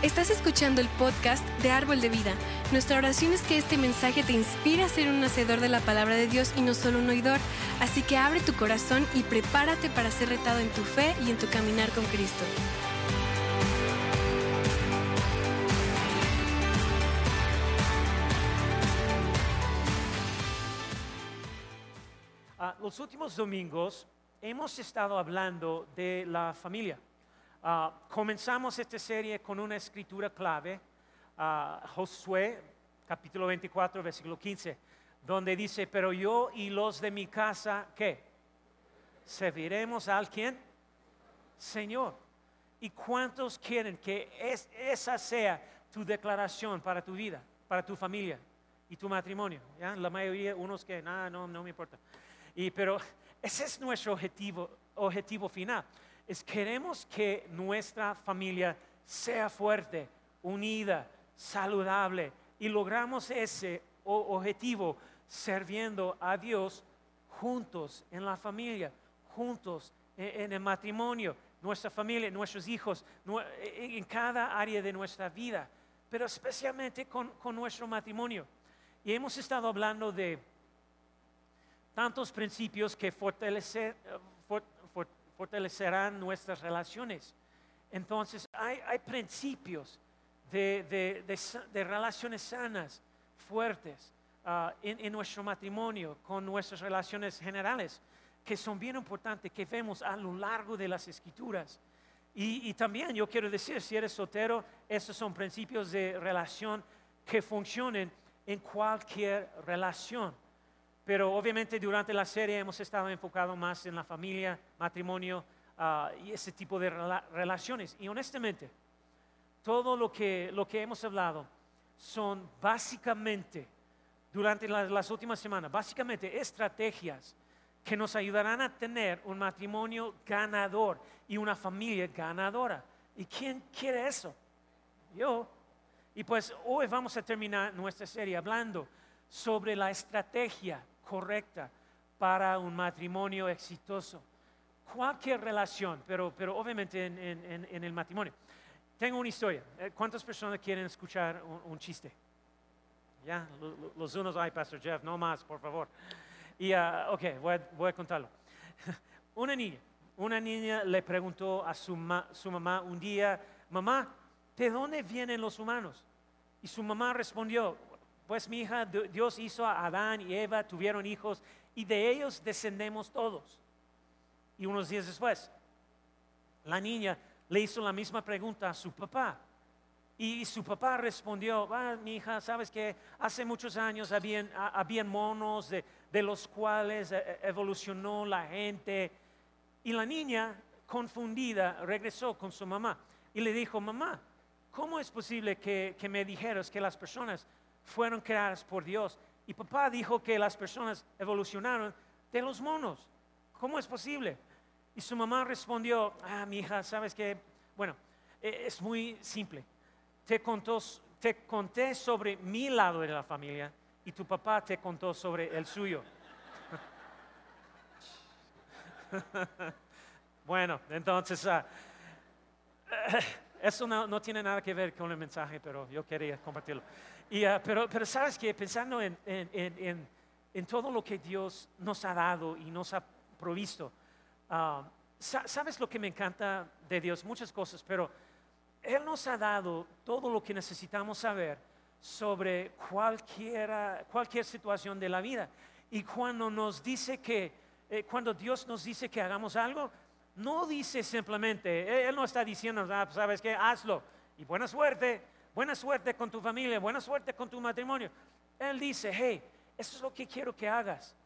Estás escuchando el podcast de Árbol de Vida. Nuestra oración es que este mensaje te inspire a ser un hacedor de la palabra de Dios y no solo un oidor. Así que abre tu corazón y prepárate para ser retado en tu fe y en tu caminar con Cristo. Ah, los últimos domingos hemos estado hablando de la familia. Ah, comenzamos esta serie con una escritura clave, ah, Josué capítulo 24, versículo 15, donde dice, pero yo y los de mi casa, ¿qué? Serviremos al quien? Señor. ¿Y cuántos quieren que esa sea tu declaración para tu vida, para tu familia y tu matrimonio? ¿ya? La mayoría, unos que, nada, no, no me importa. Y, pero ese es nuestro objetivo, objetivo final. Es queremos que nuestra familia sea fuerte, unida, saludable y logramos ese objetivo sirviendo a Dios juntos en la familia, juntos en, el matrimonio, nuestra familia, nuestros hijos, en cada área de nuestra vida, pero especialmente con nuestro matrimonio. Y hemos estado hablando de tantos principios que fortalecer, fortalecerán nuestras relaciones. Entonces, hay, principios de, relaciones sanas, fuertes, ah, en, nuestro matrimonio, con nuestras relaciones generales, que son bien importantes, que vemos a lo largo de las escrituras. Y, y también yo quiero decir, si eres soltero, estos son principios de relación que funcionen en cualquier relación. Pero obviamente durante la serie hemos estado enfocados más en la familia, matrimonio ah, y ese tipo de relaciones. Y honestamente, todo lo que, lo que hemos hablado son básicamente, durante las, últimas semanas, básicamente estrategias que nos ayudarán a tener un matrimonio ganador y una familia ganadora. ¿Y quién quiere eso? Yo. Y pues hoy vamos a terminar nuestra serie hablando sobre la estrategia correcta para un matrimonio exitoso. Cualquier relación, pero, pero obviamente en, el matrimonio. Tengo una historia. Eh, ¿Cuántas personas quieren escuchar un, chiste? Ya, los unos, ay, Pastor Jeff, no más, por favor. Y, uh, ok, voy a, contarlo. una niña, una niña le preguntó a su, su mamá un día, mamá, ¿de dónde vienen los humanos? Y su mamá respondió, pues mi hija, Dios hizo a Adán y Eva, tuvieron hijos y de ellos descendemos todos. Y unos días después, la niña le hizo la misma pregunta a su papá. Y su papá respondió, ah, mi hija, sabes que hace muchos años habían, habían monos de, los cuales eh, eh, evolucionó la gente. Y la niña, confundida, regresó con su mamá y le dijo, mamá, ¿cómo es posible que me dijeras que las personas fueron creadas por Dios. Y papá dijo que las personas evolucionaron de los monos. ¿Cómo es posible? Y su mamá respondió, ah, mi hija, ¿sabes qué? Bueno, e, es muy simple. Te, contó, te conté sobre mi lado de la familia y tu papá te contó sobre el suyo. bueno, entonces, uh, eso no, tiene nada que ver con el mensaje, pero yo quería compartirlo. Ah, pero, sabes que pensando en, todo lo que Dios nos ha dado y nos ha provisto, ah, sabes lo que me encanta de Dios, muchas cosas, pero Él nos ha dado todo lo que necesitamos saber sobre cualquiera, cualquier situación de la vida. Y cuando nos dice que, eh, cuando Dios nos dice que hagamos algo, no dice simplemente, Él no está diciendo, ah, pues, sabes que hazlo y buena suerte buena suerte con tu familia, buena suerte con tu matrimonio. Él dice, hey, esto es lo que quiero que hagas.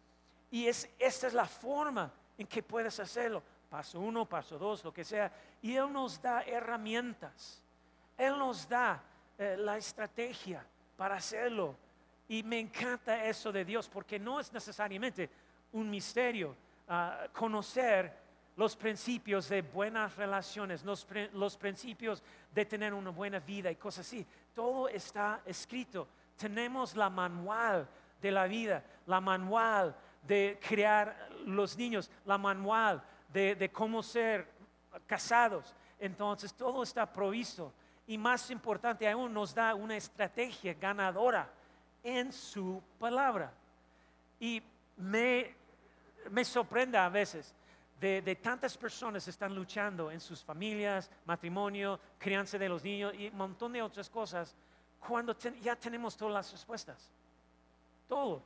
Y es, esta es la forma en que puedes hacerlo. Paso uno, paso dos, lo que sea. Y Él nos da herramientas. Él nos da eh, la estrategia para hacerlo. Y me encanta eso de Dios porque no es necesariamente un misterio ah, conocer los principios de buenas relaciones, los, principios de tener una buena vida y cosas así. Todo está escrito. Tenemos la manual de la vida, la manual de crear los niños, la manual de, cómo ser casados. Entonces todo está provisto. y más importante aún, nos da una estrategia ganadora en su palabra. Y me, me sorprende a veces de, tantas personas están luchando en sus familias, matrimonio, crianza de los niños y un montón de otras cosas, cuando ya tenemos todas las respuestas. Todo.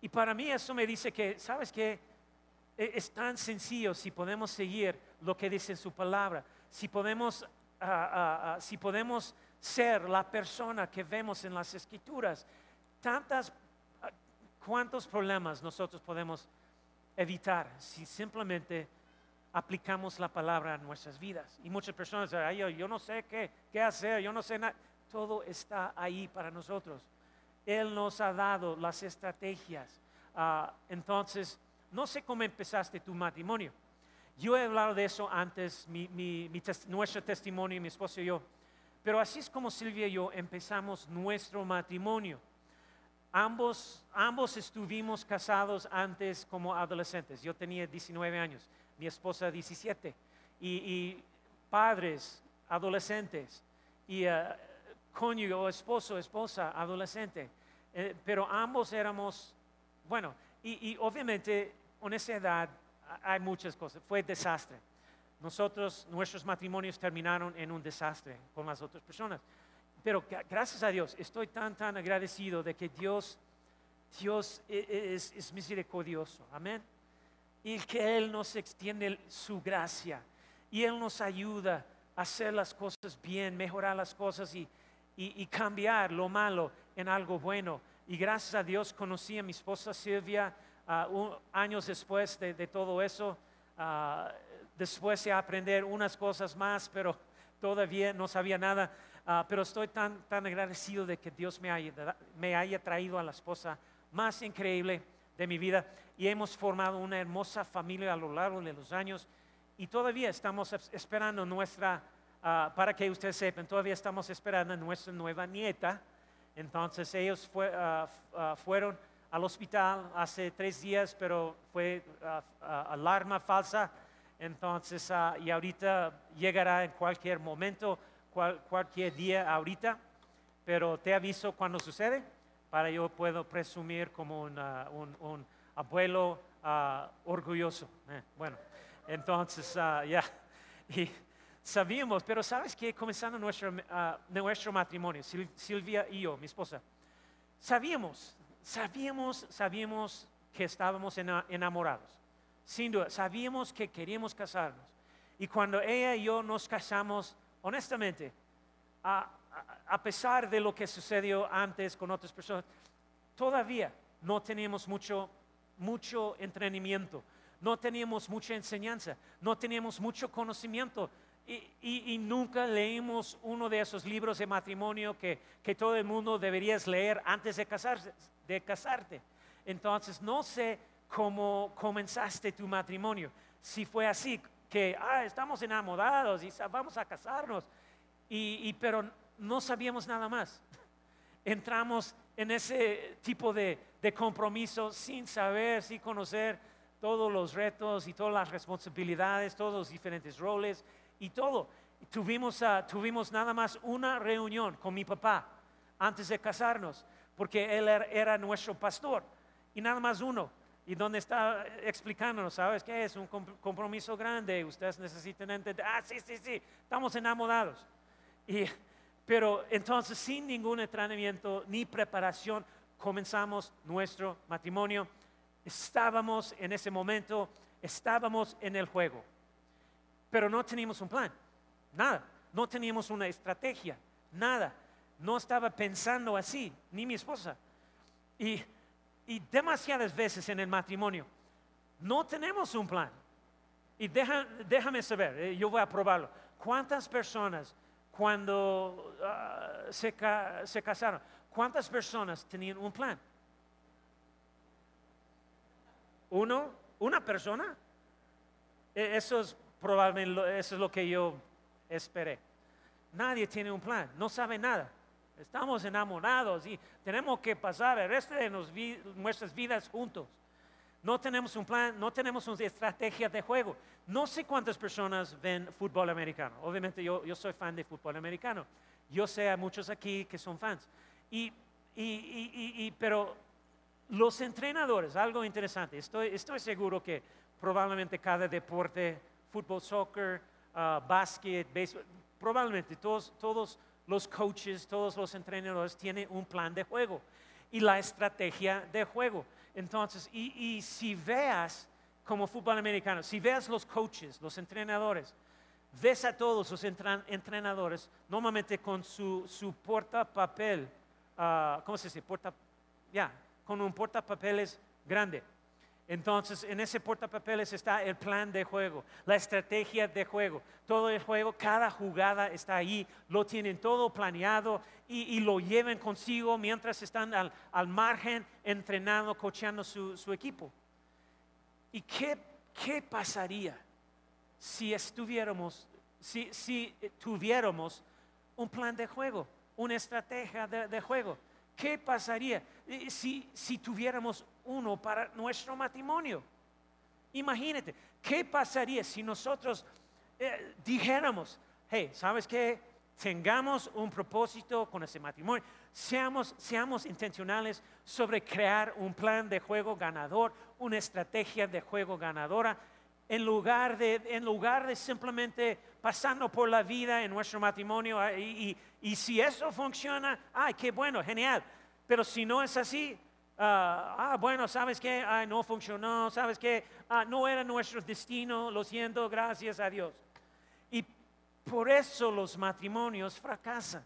Y para mí eso me dice que, ¿sabes qué? E, es tan sencillo si podemos seguir lo que dice su palabra, si podemos, ah, ah, ah, si podemos ser la persona que vemos en las escrituras. Tantas, cuántos problemas nosotros podemos evitar si simplemente aplicamos la palabra a nuestras vidas. Y muchas personas dicen, yo, yo no sé qué, qué hacer, yo no sé nada. Todo está ahí para nosotros. Él nos ha dado las estrategias. Ah, entonces, no sé cómo empezaste tu matrimonio. Yo he hablado de eso antes, mi, nuestro testimonio, mi esposo y yo. Pero así es como Silvia y yo empezamos nuestro matrimonio. Ambos, ambos estuvimos casados antes como adolescentes. Yo tenía 19 años, mi esposa 17. Y, padres, adolescentes. Y uh, cónyuge o esposo, esposa, adolescente. Eh, pero ambos éramos, bueno, y, y obviamente en esa edad hay muchas cosas. Fue desastre. Nosotros, nuestros matrimonios terminaron en un desastre con las otras personas. Pero gracias a Dios, estoy tan, tan agradecido de que Dios, Dios e, e, es, misericordioso. Amén. Y que Él nos extiende su gracia. Y Él nos ayuda a hacer las cosas bien, mejorar las cosas y, cambiar lo malo en algo bueno. Y gracias a Dios conocí a mi esposa Silvia uh, años después de, todo eso. Uh, después de aprender unas cosas más, pero todavía no sabía nada. Ah, pero estoy tan, tan agradecido de que Dios me haya, me haya traído a la esposa más increíble de mi vida y hemos formado una hermosa familia a lo largo de los años y todavía estamos esperando nuestra, ah, para que ustedes sepan, todavía estamos esperando nuestra nueva nieta. Entonces ellos ah, fueron al hospital hace tres días, pero fue alarma falsa. Entonces, y ahorita llegará en cualquier momento cualquier día ahorita, pero te aviso cuando sucede para yo puedo presumir como un, abuelo ah, orgulloso. Eh, bueno, entonces ah, ya, y sabíamos, pero sabes que comenzando nuestro, ah, nuestro matrimonio, Silvia y yo, mi esposa, sabíamos, sabíamos, sabíamos que estábamos enamorados. Sin duda, sabíamos que queríamos casarnos. Y cuando ella y yo nos casamos, honestamente, a, pesar de lo que sucedió antes con otras personas, todavía no teníamos mucho, mucho entrenamiento, no teníamos mucha enseñanza, no teníamos mucho conocimiento. Y, nunca leímos uno de esos libros de matrimonio que, que todo el mundo deberías leer antes de, casarse, de casarte. Entonces, no sé cómo comenzaste tu matrimonio. Si fue así, que ah, estamos enamorados y vamos a casarnos, y, pero no sabíamos nada más. Entramos en ese tipo de, compromiso sin saber, sin conocer todos los retos y todas las responsabilidades, todos los diferentes roles y todo. Tuvimos, ah, tuvimos nada más una reunión con mi papá antes de casarnos, porque él era nuestro pastor, y nada más uno y donde está explicándonos, ¿sabes qué? Es un compromiso grande, ustedes necesitan entender, ah, sí, sí, sí, estamos enamorados. Y, pero entonces, sin ningún entrenamiento ni preparación, comenzamos nuestro matrimonio. Estábamos en ese momento, estábamos en el juego, pero no teníamos un plan, nada, no teníamos una estrategia, nada. No estaba pensando así, ni mi esposa. Y y demasiadas veces en el matrimonio no tenemos un plan. Y déjame saber, eh, yo voy a probarlo. ¿Cuántas personas cuando ah, se, casaron, cuántas personas tenían un plan? ¿Uno? ¿Una persona? E, eso es probablemente eso es lo que yo esperé. Nadie tiene un plan, no sabe nada. Estamos enamorados y tenemos que pasar el resto de nuestras vidas juntos. no tenemos un plan, no tenemos una estrategia de juego. No sé cuántas personas ven fútbol americano. Obviamente yo, yo soy fan de fútbol americano. Yo sé a muchos aquí que son fans. Y, y, y pero los entrenadores, algo interesante, estoy, estoy seguro que probablemente cada deporte, fútbol, soccer, uh, básquet, béisbol, probablemente todos, todos los coaches, todos los entrenadores tienen un plan de juego y la estrategia de juego. Entonces, y, si veas como fútbol americano, si veas los coaches, los entrenadores, ves a todos los entrenadores normalmente con su, su portapapel, uh, ¿cómo se dice? Porta, ya, con un portapapeles grande. Entonces, en ese portapapeles está el plan de juego, la estrategia de juego. Todo el juego, cada jugada está ahí, lo tienen todo planeado y, lo llevan consigo mientras están al, margen entrenando, cocheando su, equipo. ¿Y qué, pasaría si estuviéramos, si, tuviéramos un plan de juego, una estrategia de juego? ¿Qué pasaría si, si tuviéramos uno para nuestro matrimonio? Imagínate, ¿qué pasaría si nosotros eh, dijéramos, hey, ¿sabes qué? Tengamos un propósito con ese matrimonio, seamos, seamos intencionales sobre crear un plan de juego ganador, una estrategia de juego ganadora, en lugar de, en lugar de simplemente pasando por la vida en nuestro matrimonio ah, y, y, si eso funciona, ay, qué bueno, genial. Pero si no es así, ah, ah bueno, ¿sabes qué? Ay, no funcionó, ¿sabes qué? Ah, no era nuestro destino, lo siento, gracias a Dios. Y por eso los matrimonios fracasan.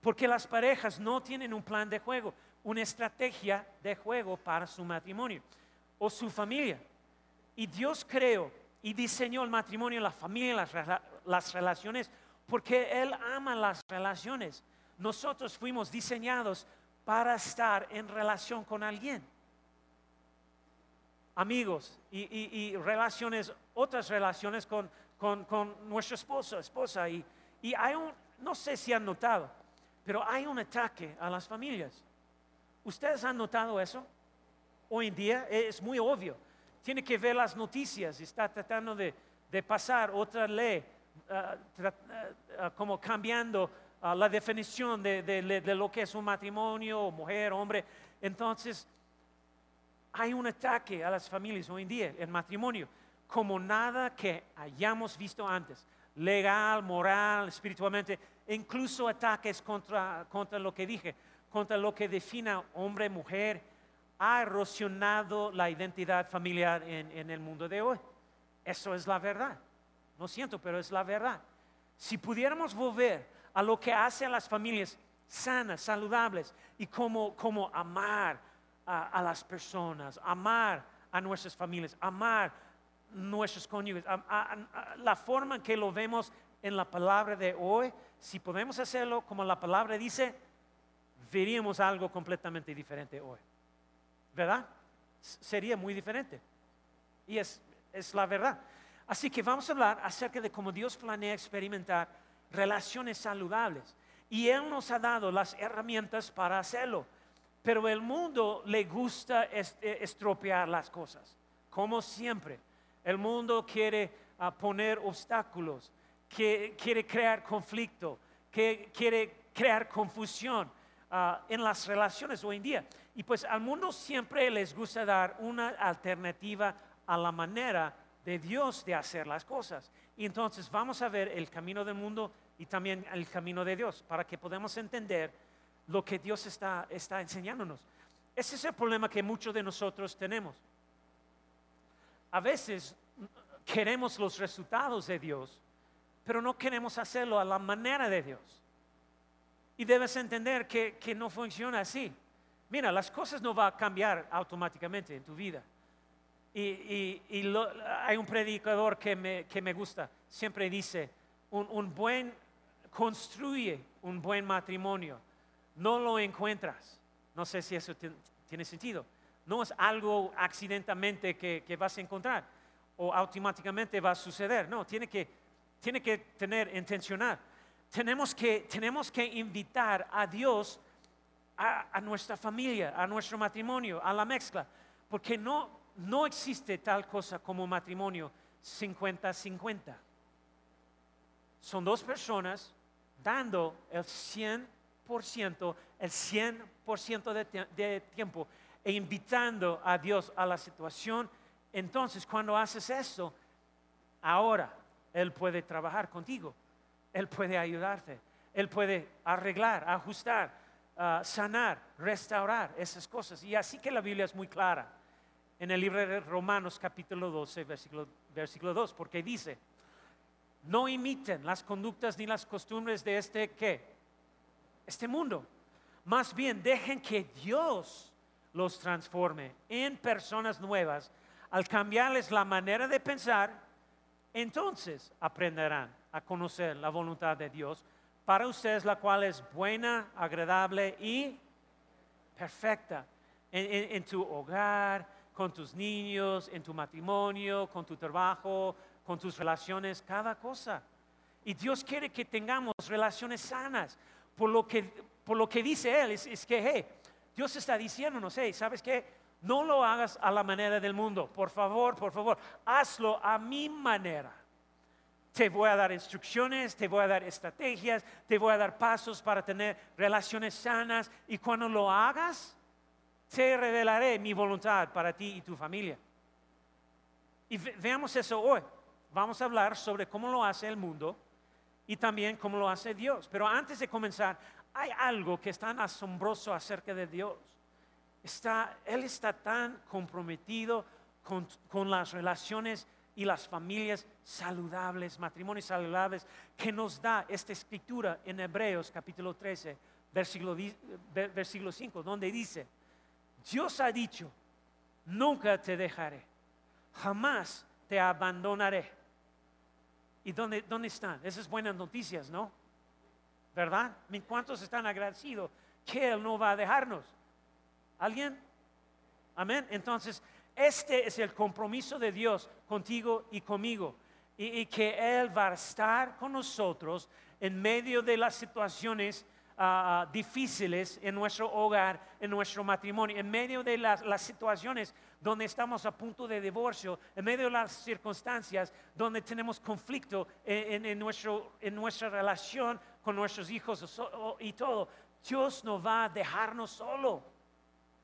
Porque las parejas no tienen un plan de juego, una estrategia de juego para su matrimonio o su familia. Y Dios creó y diseñó el matrimonio, la familia, las, las relaciones, porque Él ama las relaciones. Nosotros fuimos diseñados para estar en relación con alguien. Amigos y, relaciones, otras relaciones con, con, nuestro esposo, esposa. Y, y hay un, no sé si han notado, pero hay un ataque a las familias. ¿Ustedes han notado eso? Hoy en día es muy obvio tiene que ver las noticias, está tratando de, pasar otra ley, ah, ah, ah, como cambiando la definición de, lo que es un matrimonio, mujer, hombre. Entonces, hay un ataque a las familias hoy en día, el matrimonio, como nada que hayamos visto antes, legal, moral, espiritualmente, incluso ataques contra, contra lo que dije, contra lo que defina hombre, mujer ha erosionado la identidad familiar en, el mundo de hoy. Eso es la verdad. No siento, pero es la verdad. Si pudiéramos volver a lo que hace a las familias sanas, saludables, y como, amar a, las personas, amar a nuestras familias, amar nuestros cónyuges, la forma en que lo vemos en la palabra de hoy, si podemos hacerlo como la palabra dice, veríamos algo completamente diferente hoy. ¿verdad? Sería muy diferente. Y es, es la verdad. Así que vamos a hablar acerca de cómo Dios planea experimentar relaciones saludables. Y Él nos ha dado las herramientas para hacerlo. Pero el mundo le gusta eh, estropear las cosas, como siempre. El mundo quiere ah, poner obstáculos, quiere crear conflicto, quiere crear confusión ah, en las relaciones hoy en día. Y pues al mundo siempre les gusta dar una alternativa a la manera de Dios de hacer las cosas. Y entonces vamos a ver el camino del mundo y también el camino de Dios para que podamos entender lo que Dios está, está enseñándonos. Ese es el problema que muchos de nosotros tenemos. A veces queremos los resultados de Dios, pero no queremos hacerlo a la manera de Dios. Y debes entender que, que no funciona así. Mira, las cosas no van a cambiar automáticamente en tu vida. Y, hay un predicador que me, gusta, siempre dice, un, buen, construye un buen matrimonio, no lo encuentras. No sé si eso tiene sentido. No es algo accidentalmente que, vas a encontrar o automáticamente va a suceder. No, tiene que, tiene que tener intencional. Tenemos que, tenemos que invitar a Dios a, nuestra familia, a nuestro matrimonio, a la mezcla, Porque no, no existe tal cosa como matrimonio 50-50. Son dos personas dando el 100%, el 100% de, de tiempo e invitando a Dios a la situación. Entonces, cuando haces eso, ahora Él puede trabajar contigo, Él puede ayudarte, Él puede arreglar, ajustar, ah, sanar, restaurar esas cosas. Y así que la Biblia es muy clara en el libro de Romanos capítulo 12, versículo, versículo 2, porque dice, no imiten las conductas ni las costumbres de este qué? Este mundo. Más bien dejen que Dios los transforme en personas nuevas. Al cambiarles la manera de pensar, entonces aprenderán a conocer la voluntad de Dios para ustedes, la cual es buena, agradable y perfecta en tu hogar, con tus niños, en tu matrimonio, con tu trabajo, con tus relaciones, cada cosa. Y Dios quiere que tengamos relaciones sanas. Por lo que, por lo que dice Él, es, que, hey, Dios está diciéndonos, hey, ¿sabes qué? No lo hagas a la manera del mundo. Por favor, por favor, hazlo a mi manera. Te voy a dar instrucciones, te voy a dar estrategias, te voy a dar pasos para tener relaciones sanas. Y cuando lo hagas, te revelaré mi voluntad para ti y tu familia. Y veamos eso hoy. Vamos a hablar sobre cómo lo hace el mundo y también cómo lo hace Dios. Pero antes de comenzar, hay algo que es tan asombroso acerca de Dios. él está tan comprometido con, con las relaciones y las familias saludables, matrimonios saludables, que nos da esta escritura en Hebreos capítulo 13, versículo, versículo 5, donde dice, Dios ha dicho, nunca te dejaré, jamás te abandonaré. ¿Y dónde, dónde están? Esas buenas noticias, ¿no? ¿Verdad? ¿Cuántos están agradecidos que Él no va a dejarnos? ¿Alguien? Amén. Entonces, este es el compromiso de Dios contigo y conmigo. Y, y que Él va a estar con nosotros en medio de las situaciones Ah, difíciles en nuestro hogar, en nuestro matrimonio, en medio de las, situaciones donde estamos a punto de divorcio, en medio de las circunstancias donde tenemos conflicto en, nuestro, en nuestra relación con nuestros hijos y todo, Dios no va a dejarnos solo.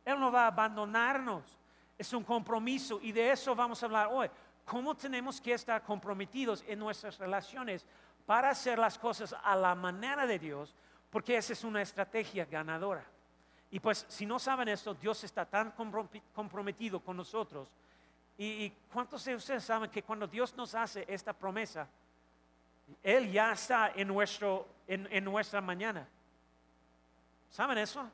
Él no va a abandonarnos. Es un compromiso y de eso vamos a hablar hoy. ¿Cómo tenemos que estar comprometidos en nuestras relaciones para hacer las cosas a la manera de Dios? Porque esa es una estrategia ganadora. Y pues si no saben esto, Dios está tan comprometido con nosotros. ¿Y, cuántos de ustedes saben que cuando Dios nos hace esta promesa, Él ya está en, nuestro, en, nuestra mañana? ¿Saben eso?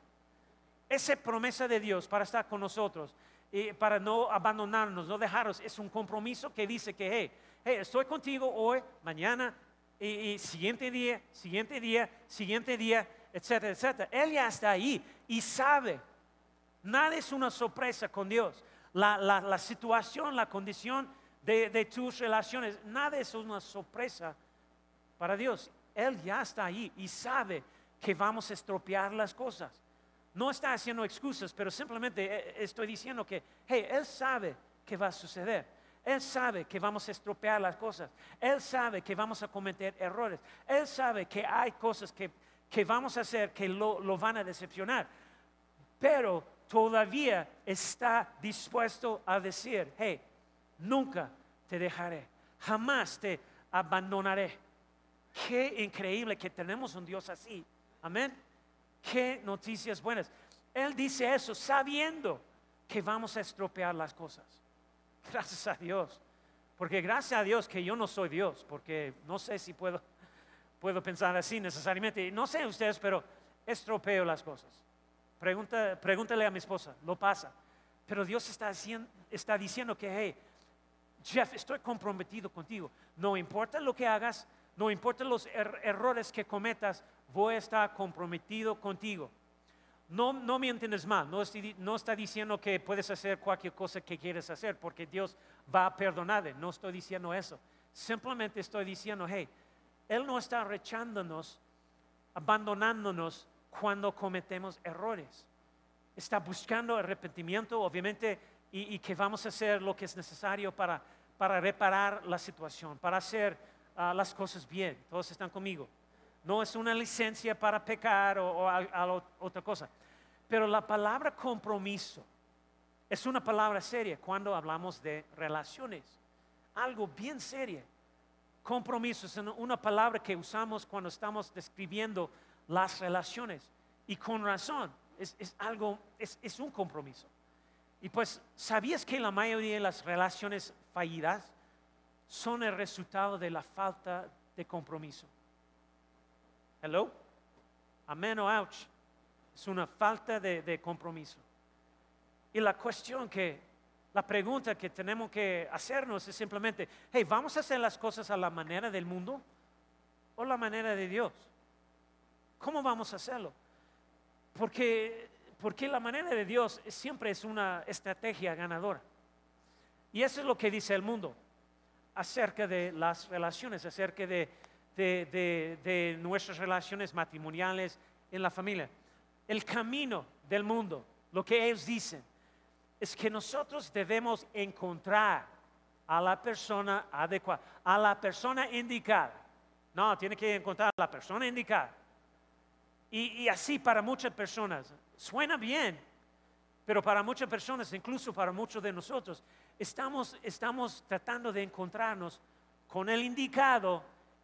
Esa promesa de Dios para estar con nosotros y para no abandonarnos, no dejarnos, es un compromiso que dice que, hey, hey, estoy contigo hoy, mañana y, siguiente día, siguiente día, siguiente día, etcétera, etcétera. Él ya está ahí y sabe. Nada es una sorpresa con Dios. La, situación, la condición de, de, tus relaciones, nada es una sorpresa para Dios. Él ya está ahí y sabe que vamos a estropear las cosas. No está haciendo excusas, pero simplemente eh, estoy diciendo que, hey, Él sabe que va a suceder. Él sabe que vamos a estropear las cosas. Él sabe que vamos a cometer errores. Él sabe que hay cosas que, vamos a hacer que lo, van a decepcionar. Pero todavía está dispuesto a decir, hey, nunca te dejaré, jamás te abandonaré. Qué increíble que tenemos un Dios así. Amén. Qué noticias buenas. Él dice eso sabiendo que vamos a estropear las cosas. Gracias a Dios. Porque gracias a Dios que yo no soy Dios, porque no sé si puedo, puedo pensar así necesariamente. No sé ustedes, pero estropeo las cosas. Pregunta, pregúntale a mi esposa, lo pasa. Pero Dios está, diciendo que, hey, Jeff, estoy comprometido contigo. No importa lo que hagas, no importa los er-, errores que cometas, voy a estar comprometido contigo. No, no me entiendes mal, no, está diciendo que puedes hacer cualquier cosa que quieres hacer porque Dios va a perdonarte, no estoy diciendo eso. Simplemente estoy diciendo, hey, Él no está rechándonos, abandonándonos cuando cometemos errores. Está buscando arrepentimiento, obviamente y, que vamos a hacer lo que es necesario para, para reparar la situación, para hacer ah, las cosas bien. Todos están conmigo. No es una licencia para pecar o, a otra cosa. Pero la palabra compromiso es una palabra seria cuando hablamos de relaciones. Algo bien serio. Compromiso es una- palabra que usamos cuando estamos describiendo las relaciones. Y con razón, es, algo, es un compromiso. Y pues, ¿sabías que la mayoría de las relaciones fallidas son el resultado de la falta de compromiso? Hello? Amén o ouch. Es una falta de, de compromiso. Y la cuestión que, la pregunta que tenemos que hacernos es simplemente, hey, ¿vamos a hacer las cosas a la manera del mundo o la manera de Dios? ¿Cómo vamos a hacerlo? Porque, porque la manera de Dios siempre es una estrategia ganadora. Y eso es lo que dice el mundo acerca de las relaciones, acerca de, de- de- nuestras relaciones matrimoniales en la familia. El camino del mundo, lo que ellos dicen, es que nosotros debemos encontrar a la persona adecuada, a la persona indicada. No, tiene que encontrar a la persona indicada. Y, y así para muchas personas, suena bien, pero para muchas personas, incluso para muchos de nosotros, estamos, estamos tratando de encontrarnos con el indicado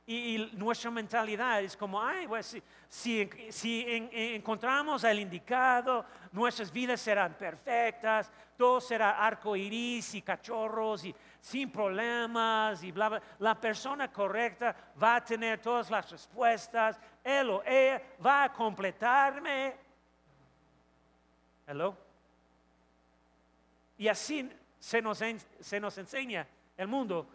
y, nuestra mentalidad es como, ay, pues, si, si, si en- en- encontramos al indicado, nuestras vidas serán perfectas, todo será arco iris y cachorros y sin problemas y bla, bla. La persona correcta va a tener todas las respuestas, él o ella va a completarme. Hello. Y así se nos, se nos enseña el mundo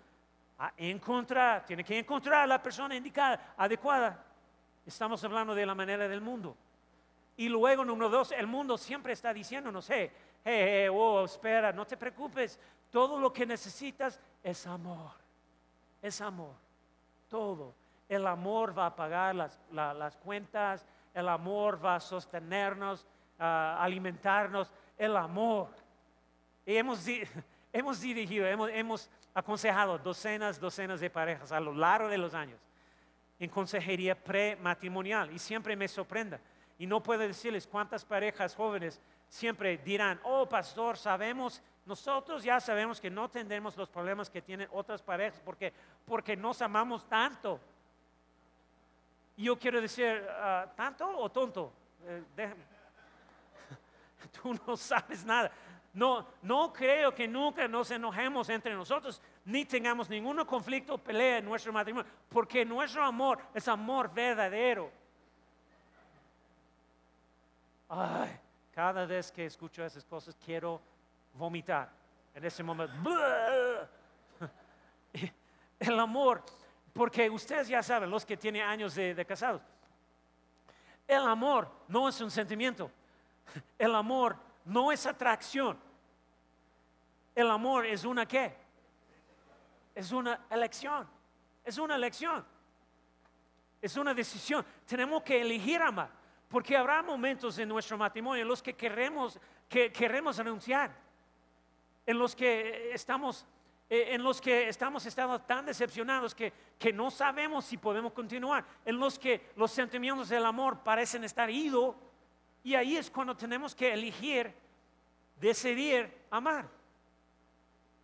a encontrar, tiene que encontrar la persona indicada, adecuada. Estamos hablando de la manera del mundo. Y luego, número dos, el mundo siempre está diciéndonos, hey, hey, hey, oh, espera, no te preocupes, todo lo que necesitas es amor, es amor, todo. El amor va a pagar las, la- las cuentas, el amor va a sostenernos, a alimentarnos, el amor. Y hemos, hemos dirigido, hemos, hemos aconsejado docenas, docenas de parejas a lo largo de los años en consejería prematrimonial y siempre me sorprenda. Y no puedo decirles cuántas parejas jóvenes siempre dirán, oh pastor, sabemos, nosotros ya sabemos que no tendremos los problemas que tienen otras parejas porque, porque nos amamos tanto. Y yo quiero decir, ah, ¿tanto o tonto? Eh. Tú no sabes nada. No, no creo que nunca nos enojemos entre nosotros, ni tengamos ningún conflicto pelea en nuestro matrimonio, porque nuestro amor es amor verdadero. Ay, cada vez que escucho esas cosas quiero vomitar. En ese momento, el amor, porque ustedes ya saben, los que tienen años de, de casados, el amor no es un sentimiento. El amor no es atracción. El amor es una qué? Es una elección. Es una elección. Es una decisión. Tenemos que elegir amar. Porque habrá momentos en nuestro matrimonio en los que queremos, que queremos renunciar. En los que estamos, eh, en los que estamos estando tan decepcionados que, que no sabemos si podemos continuar. En los que los sentimientos del amor parecen estar idos. Y ahí es cuando tenemos que elegir, decidir amar.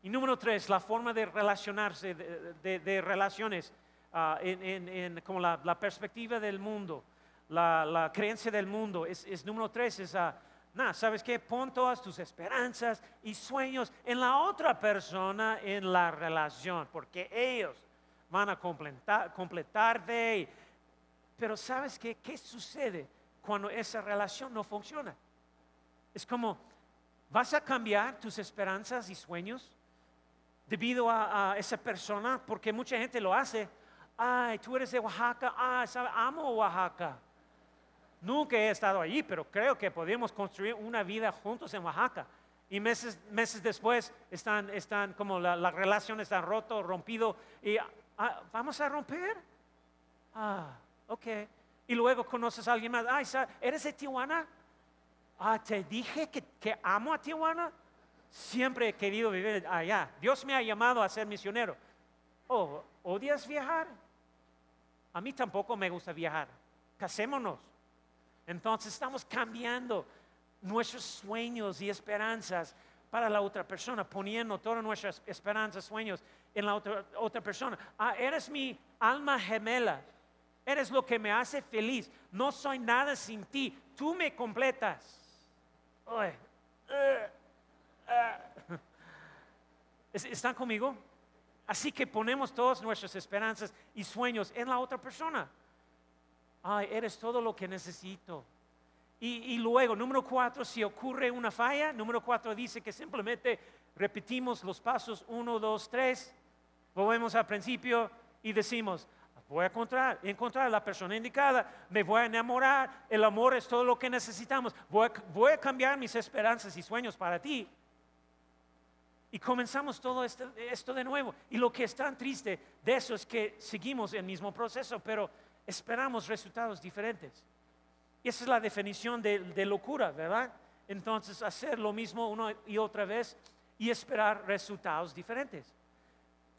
Y número tres, la forma de relacionarse, de, relaciones, ah, en, como la, perspectiva del mundo, la, creencia del mundo, es, es número tres, es, ah, nada, ¿sabes qué? Pon todas tus esperanzas y sueños en la otra persona, en la relación, porque ellos van a completar, completarte. pero ¿sabes qué? ¿Qué sucede cuando esa relación no funciona? Es como, ¿vas a cambiar tus esperanzas y sueños debido a, a esa persona? Porque mucha gente lo hace. Ay, tú eres de Oaxaca. Ah, sabe, amo Oaxaca. Nunca he estado allí, pero creo que podemos construir una vida juntos en Oaxaca. Y meses, meses después están, están como la, la relación está roto, rompido. Y ah, vamos a romper. Ah, ok. Y luego conoces a alguien más. Ay, sa- ¿eres de Tijuana? Ah, te dije que, que amo a Tijuana. siempre he querido vivir allá. Dios me ha llamado a ser misionero. Oh, ¿odias viajar? A mí tampoco me gusta viajar. Casémonos. Entonces estamos cambiando nuestros sueños y esperanzas para la otra persona, poniendo todas nuestras esperanzas, sueños en la otra, otra persona. Ah, eres mi alma gemela. Eres lo que me hace feliz. No soy nada sin ti. Tú me completas. ¿Están conmigo? Así que ponemos todas nuestras esperanzas y sueños en la otra persona. Ay, eres todo lo que necesito. Y, luego, número cuatro, si ocurre una falla, número cuatro dice que simplemente repetimos los pasos uno, dos, tres, volvemos al principio y decimos, voy a encontrar, encontrar a la persona indicada, me voy a enamorar, el amor es todo lo que necesitamos, voy a, cambiar mis esperanzas y sueños para ti. Y comenzamos todo esto, esto, de nuevo. Y lo que es tan triste de eso es que seguimos el mismo proceso, pero esperamos resultados diferentes. Y esa es la definición de, de locura, ¿verdad? Entonces, hacer lo mismo una y otra vez y esperar resultados diferentes.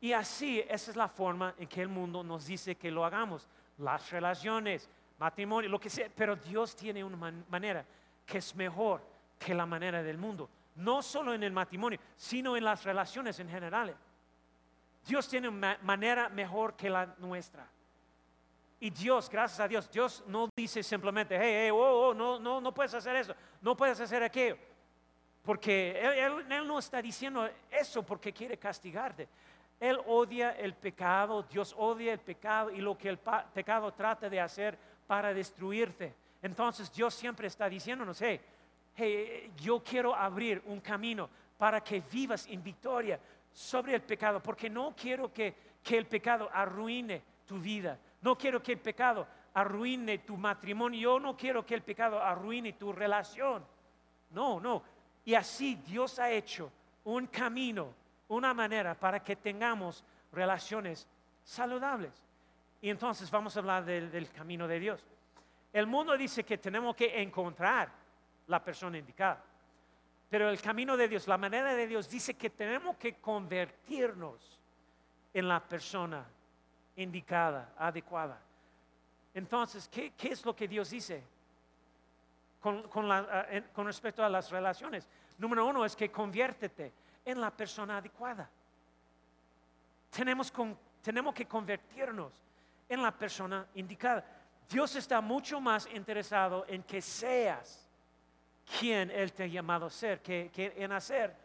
Y así, esa es la forma en que el mundo nos dice que lo hagamos. Las relaciones, matrimonio, lo que sea. Pero Dios tiene una manera que es mejor que la manera del mundo. No solo en el matrimonio, sino en las relaciones en general. Dios tiene una manera mejor que la nuestra. Y Dios, gracias a Dios, Dios no dice simplemente, hey, hey, oh, oh, no, no, no puedes hacer eso, no puedes hacer aquello. Porque él, él no está diciendo eso porque quiere castigarte. Él odia el pecado, Dios odia el pecado y lo que el pecado trata de hacer para destruirte. Entonces Dios siempre está diciéndonos, hey, hey, yo quiero abrir un camino para que vivas en victoria sobre el pecado, porque no quiero que, que el pecado arruine tu vida, no quiero que el pecado arruine tu matrimonio, yo no quiero que el pecado arruine tu relación. No, no. Y así Dios ha hecho un camino una manera para que tengamos relaciones saludables. Y entonces vamos a hablar del, camino de Dios. El mundo dice que tenemos que encontrar la persona indicada. Pero el camino de Dios, la manera de Dios dice que tenemos que convertirnos en la persona indicada, adecuada. Entonces, ¿qué, es lo que Dios dice con, eh, con respecto a las relaciones? Número uno es que conviértete en la persona adecuada. Tenemos, tenemos que convertirnos en la persona indicada. Dios está mucho más interesado en que seas quien Él te ha llamado a ser, que, en hacer,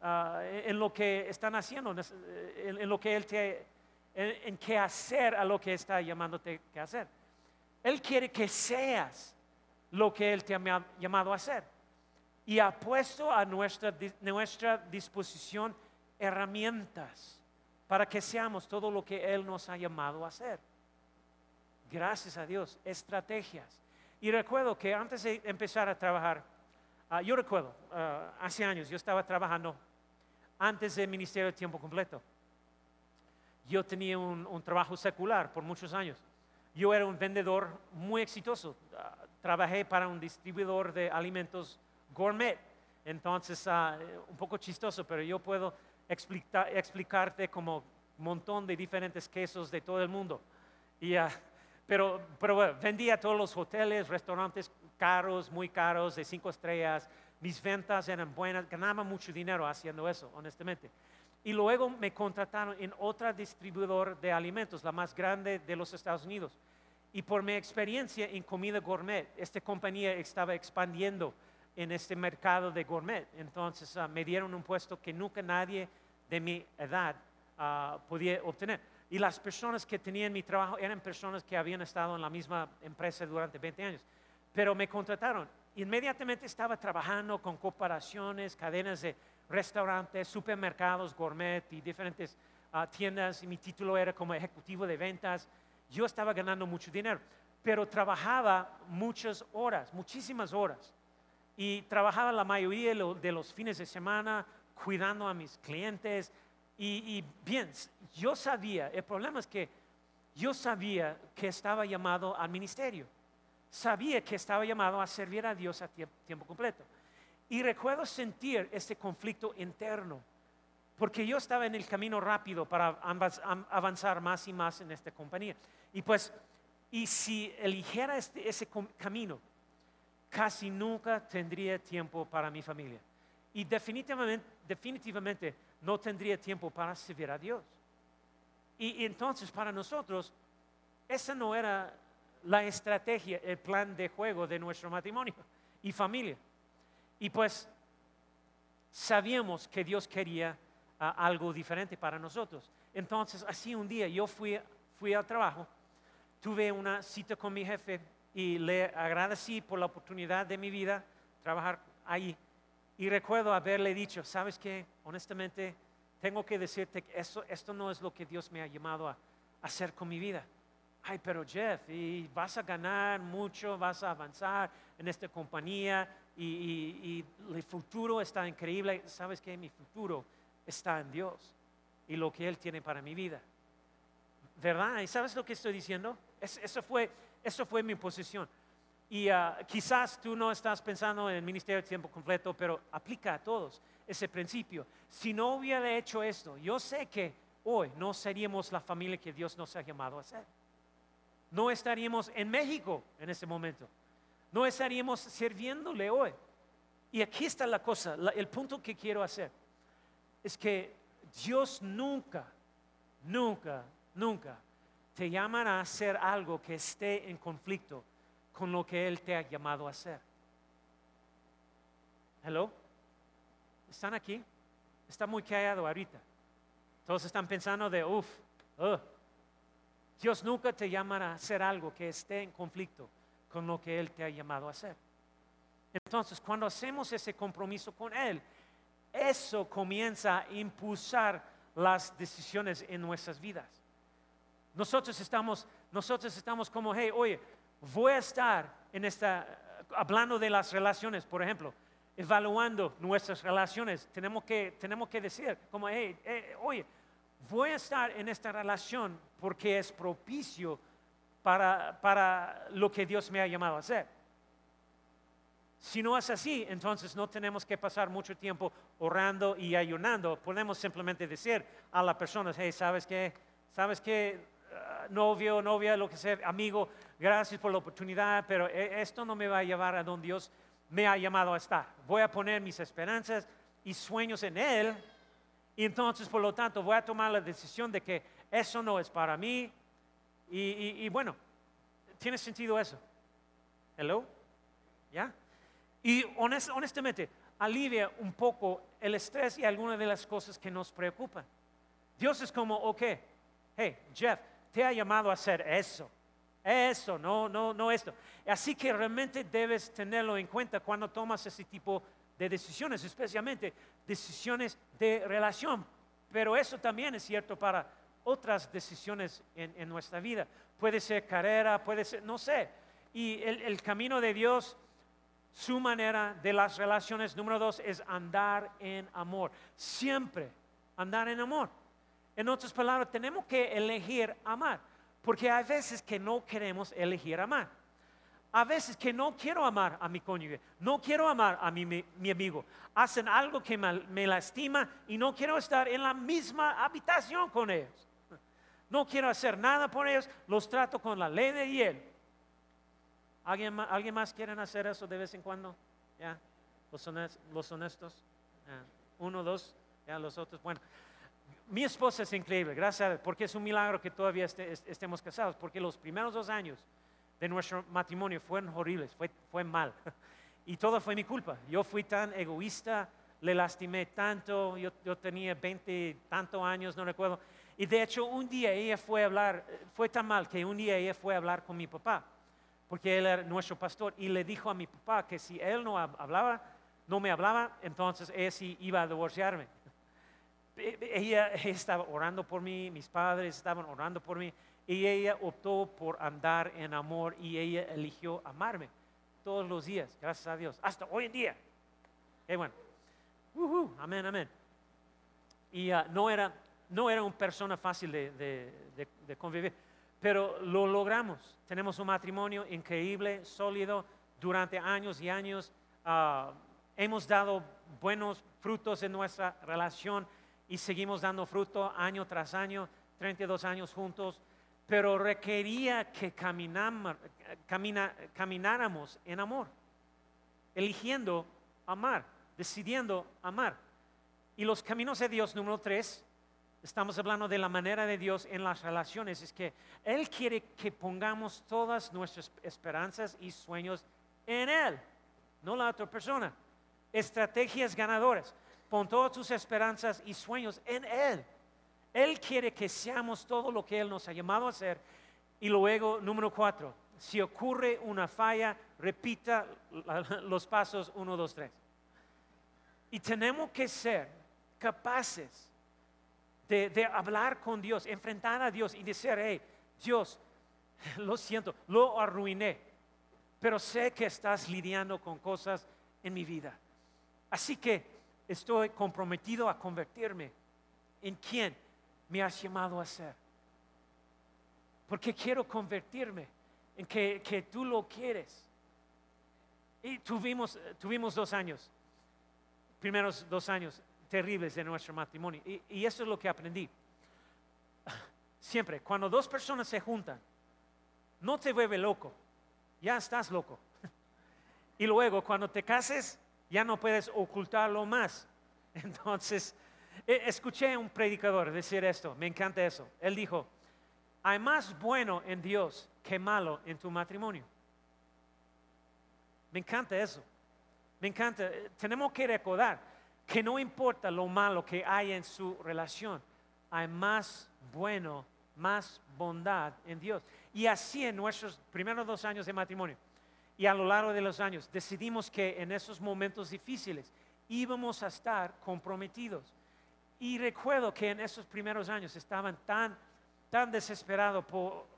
ah, en lo que están haciendo, en, lo que Él te, en, en que hacer a lo que está llamándote que hacer. Él quiere que seas lo que Él te ha llamado a hacer y ha puesto a nuestra, nuestra disposición herramientas para que seamos todo lo que Él nos ha llamado a hacer. Gracias a Dios, estrategias. Y recuerdo que antes de empezar a trabajar, ah, yo recuerdo, ah, hace años yo estaba trabajando antes del Ministerio de Tiempo Completo. Yo tenía un, un trabajo secular por muchos años. Yo era un vendedor muy exitoso. Ah, trabajé para un distribuidor de alimentos gourmet. Entonces, ah, un poco chistoso, pero yo puedo explicarte como un montón de diferentes quesos de todo el mundo. Y, ah, pero, pero bueno, vendía todos los hoteles, restaurantes caros, muy caros, de cinco estrellas. Mis ventas eran buenas, ganaba mucho dinero haciendo eso, honestamente. Y luego me contrataron en otra distribuidor de alimentos, la más grande de los Estados Unidos. Y por mi experiencia en comida gourmet, esta compañía estaba expandiendo en este mercado de gourmet. Entonces ah, me dieron un puesto que nunca nadie de mi edad ah, podía obtener. Y las personas que tenían mi trabajo eran personas que habían estado en la misma empresa durante 20 años. Pero me contrataron. Inmediatamente estaba trabajando con cooperaciones, cadenas de restaurantes, supermercados, gourmet y diferentes ah, tiendas. Y mi título era como ejecutivo de ventas. Yo estaba ganando mucho dinero, pero trabajaba muchas horas, muchísimas horas y trabajaba la mayoría de los fines de semana cuidando a mis clientes. Y, bien, yo sabía, el problema es que yo sabía que estaba llamado al ministerio, sabía que estaba llamado a servir a Dios a tiempo completo. Y recuerdo sentir ese conflicto interno, porque yo estaba en el camino rápido para avanzar más y más en esta compañía. Y pues, y si eligiera este, ese camino, casi nunca tendría tiempo para mi familia. Y definitivamente, definitivamente no tendría tiempo para servir a Dios. Y, entonces para nosotros, esa no era la estrategia, el plan de juego de nuestro matrimonio y familia. Y pues sabíamos que Dios quería ah, algo diferente para nosotros. Entonces, así un día yo fui, fui al trabajo, tuve una cita con mi jefe y le agradecí por la oportunidad de mi vida trabajar ahí. Y recuerdo haberle dicho, sabes qué, honestamente, tengo que decirte que esto, esto no es lo que Dios me ha llamado a, hacer con mi vida. Ay, pero Jeff, y vas a ganar mucho, vas a avanzar en esta compañía y, el futuro está increíble. ¿Sabes qué? Mi futuro está en Dios y lo que Él tiene para mi vida. ¿Verdad? ¿Y sabes lo que estoy diciendo? eso fue eso fue mi posición. Y ah, quizás tú no estás pensando en el ministerio de tiempo completo, pero aplica a todos ese principio. Si no hubiera hecho esto, yo sé que hoy no seríamos la familia que Dios nos ha llamado a ser. No estaríamos en México en ese momento. No estaríamos sirviéndole hoy. Y aquí está la cosa, el punto que quiero hacer es que Dios nunca, nunca, nunca te llaman a hacer algo que esté en conflicto con lo que Él te ha llamado a hacer. Hello? ¿Están aquí? Está muy callado ahorita. Todos están pensando de, uff, Dios nunca te llamará a hacer algo que esté en conflicto con lo que Él te ha llamado a hacer. Entonces, cuando hacemos ese compromiso con Él, eso comienza a impulsar las decisiones en nuestras vidas. Nosotros estamos, nosotros estamos como, hey, oye, voy a estar en esta, hablando de las relaciones, por ejemplo, evaluando nuestras relaciones. Tenemos que, tenemos que decir, como, hey, oye, voy a estar en esta relación porque es propicio para, para lo que Dios me ha llamado a hacer. Si no es así, entonces no tenemos que pasar mucho tiempo orando y ayunando. Podemos simplemente decir a la persona, hey, ¿sabes qué? ¿Sabes qué? Novio, novia, lo que sea, amigo, gracias por la oportunidad, pero e, esto no me va a llevar a donde Dios me ha llamado a estar. Voy a poner mis esperanzas y sueños en Él, y entonces, por lo tanto, voy a tomar la decisión de que eso no es para mí. Y, bueno, ¿tiene sentido eso? ¿Hello? ¿Ya? Y honestamente, alivia un poco el estrés y algunas de las cosas que nos preocupan. Dios es como, ok, hey, Jeff, te ha llamado a hacer eso. Eso, no, no, no esto. Así que realmente debes tenerlo en cuenta cuando tomas ese tipo de decisiones, especialmente decisiones de relación. Pero eso también es cierto para otras decisiones en, nuestra vida. Puede ser carrera, puede ser, no sé. Y el, el camino de Dios, su manera de las relaciones, número dos, es andar en amor. Siempre andar en amor. En otras palabras, tenemos que elegir amar, porque hay veces que no queremos elegir amar. A veces que no quiero amar a mi cónyuge, no quiero amar a mi, mi, amigo. Hacen algo que me, lastima y no quiero estar en la misma habitación con ellos. No quiero hacer nada por ellos, los trato con la ley de hiel. ¿Alguien ¿alguien más quiere hacer eso de vez en cuando? ¿Ya? ¿Los, honestos? Uno, dos, ya los otros. Bueno, mi esposa es increíble, gracias porque es un milagro que todavía estemos casados, porque los primeros dos años de nuestro matrimonio fueron horribles, fue, fue mal. Y todo fue mi culpa. Yo fui tan egoísta, le lastimé tanto, yo, yo tenía veinte tantos años, no recuerdo. Y de hecho un día ella fue a hablar, fue tan mal que un día ella fue a hablar con mi papá, porque él era nuestro pastor, y le dijo a mi papá que si él no hablaba, no me hablaba, entonces ella sí iba a divorciarme ella estaba orando por mí, mis padres estaban orando por mí, y ella optó por andar en amor y ella eligió amarme todos los días, gracias a Dios, hasta hoy en día. Bueno, amén, amén. Y ah, no, era, no era una persona fácil de, convivir, pero lo logramos. Tenemos un matrimonio increíble, sólido, durante años y años. Ah, hemos dado buenos frutos en nuestra relación y seguimos dando fruto año tras año, 32 años juntos, pero requería que camináramos en amor, eligiendo amar, decidiendo amar. Y los caminos de Dios, número tres, estamos hablando de la manera de Dios en las relaciones, es que Él quiere que pongamos todas nuestras esperanzas y sueños en Él, no la otra persona. Estrategias ganadoras. Pon todas tus esperanzas y sueños en Él. Él quiere que seamos todo lo que Él nos ha llamado a ser. Y luego, número cuatro, si ocurre una falla, repita los pasos uno, dos, tres. Y tenemos que ser capaces de, hablar con Dios, enfrentar a Dios y decir, hey, Dios, lo siento, lo arruiné, pero sé que estás lidiando con cosas en mi vida. Así que estoy comprometido a convertirme en quien me has llamado a ser. Porque quiero convertirme en que, tú lo quieres. Y tuvimos, tuvimos dos años, primeros dos años terribles de nuestro matrimonio. Y, y eso es lo que aprendí. Siempre, cuando dos personas se juntan, no te vuelve loco, ya estás loco. Y luego, cuando te cases, ya no puedes ocultarlo más. Entonces, e, escuché a un predicador decir esto, me encanta eso. Él dijo, hay más bueno en Dios que malo en tu matrimonio. Me encanta eso. Me encanta. Tenemos que recordar que no importa lo malo que hay en su relación, hay más bueno, más bondad en Dios. Y así en nuestros primeros dos años de matrimonio y a lo largo de los años decidimos que en esos momentos difíciles íbamos a estar comprometidos. Y recuerdo que en esos primeros años estaban tan, tan desesperados por,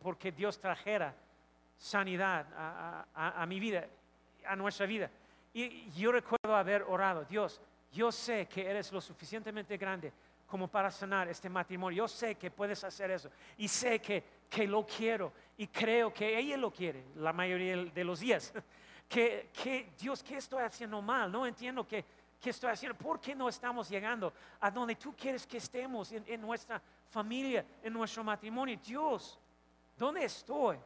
porque Dios trajera sanidad a, mi vida, a nuestra vida. Y yo recuerdo haber orado, Dios, yo sé que eres lo suficientemente grande como para sanar este matrimonio. Yo sé que puedes hacer eso. Y sé que, que lo quiero. Y creo que ella lo quiere la mayoría de los días. Que, que Dios, ¿qué estoy haciendo mal? No entiendo qué, qué estoy haciendo. ¿Por qué no estamos llegando a donde tú quieres que estemos en, en nuestra familia, en nuestro matrimonio? Dios, ¿dónde estoy?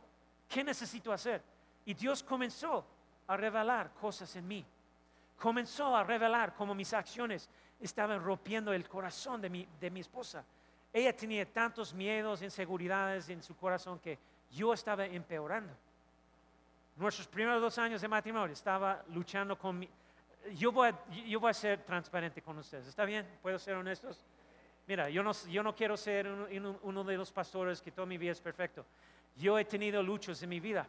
¿Qué necesito hacer? Y Dios comenzó a revelar cosas en mí. Comenzó a revelar cómo mis acciones estaban rompiendo el corazón de mi, de mi esposa. Ella tenía tantos miedos, inseguridades en su corazón que yo estaba empeorando. Nuestros primeros dos años de matrimonio estaba luchando con mi... Yo voy, a, yo voy a ser transparente con ustedes. ¿Está bien? ¿Puedo ser honestos? Mira, yo no, yo no quiero ser uno, de los pastores que toda mi vida es perfecto. Yo he tenido luchas en mi vida.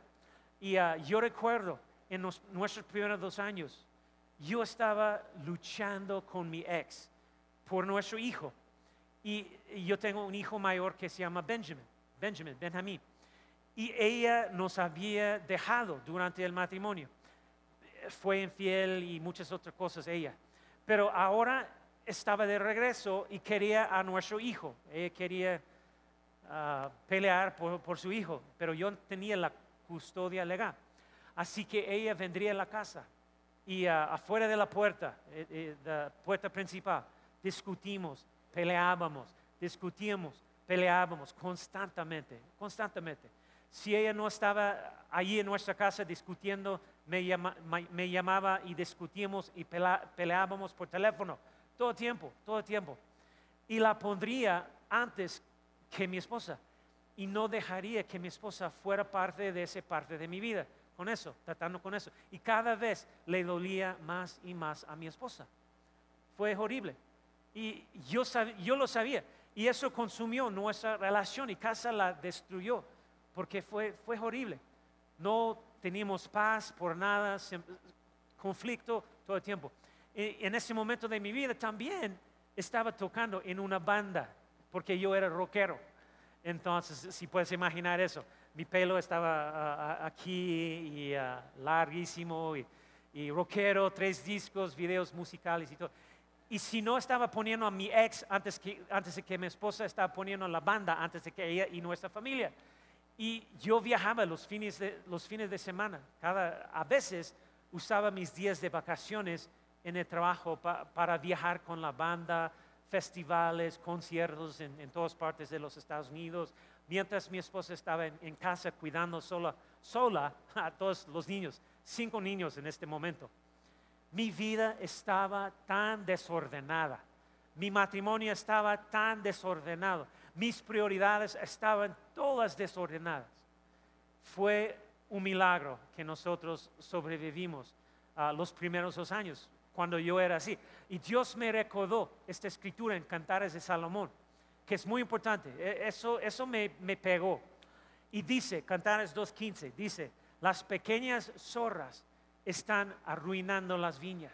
Y ah, yo recuerdo en nuestros primeros dos años, yo estaba luchando con mi ex por nuestro hijo. Y, yo tengo un hijo mayor que se llama Benjamin, Benjamin, Benjamín. Y ella nos había dejado durante el matrimonio. Fue infiel y muchas otras cosas ella. Pero ahora estaba de regreso y quería a nuestro hijo. Ella quería ah, pelear por, por, su hijo, pero yo tenía la custodia legal. Así que ella vendría a la casa y uh, afuera de la puerta, eh, eh, la puerta principal, discutimos, peleábamos, discutíamos, peleábamos constantemente, constantemente. Si ella no estaba allí en nuestra casa discutiendo, me, me llamaba y discutíamos y peleábamos por teléfono, todo el tiempo, todo el tiempo. Y la pondría antes que mi esposa y no dejaría que mi esposa fuera parte de esa parte de mi vida con eso, tratando con eso. Y cada vez le dolía más y más a mi esposa. Fue horrible. Y yo, yo lo sabía. Y eso consumió nuestra relación y casa la destruyó. Porque fue, fue horrible. No teníamos paz por nada, conflicto todo el tiempo. En ese momento de mi vida también estaba tocando en una banda, porque yo era rockero. Entonces, si puedes imaginar eso mi pelo estaba aquí y larguísimo y, rockero, tres discos, videos musicales y todo. Y si no estaba poniendo a mi ex antes, que, antes de que mi esposa estaba poniendo la banda, antes de que ella y nuestra familia. Y yo viajaba los fines de, los fines de semana, cada, a veces usaba mis días de vacaciones en el trabajo pa- para viajar con la banda, festivales, conciertos en, en todas partes de los Estados Unidos, mientras mi esposa estaba en, casa cuidando sola, sola a todos los niños, cinco niños en este momento. Mi vida estaba tan desordenada, mi matrimonio estaba tan desordenado, mis prioridades estaban todas desordenadas. Fue un milagro que nosotros sobrevivimos a los primeros dos años, cuando yo era así. Y Dios me recordó esta escritura en Cantares de Salomón, que es muy importante. E- Eso, eso me, me pegó. Y dice, Cantares 2.15, dice, las pequeñas zorras están arruinando las viñas.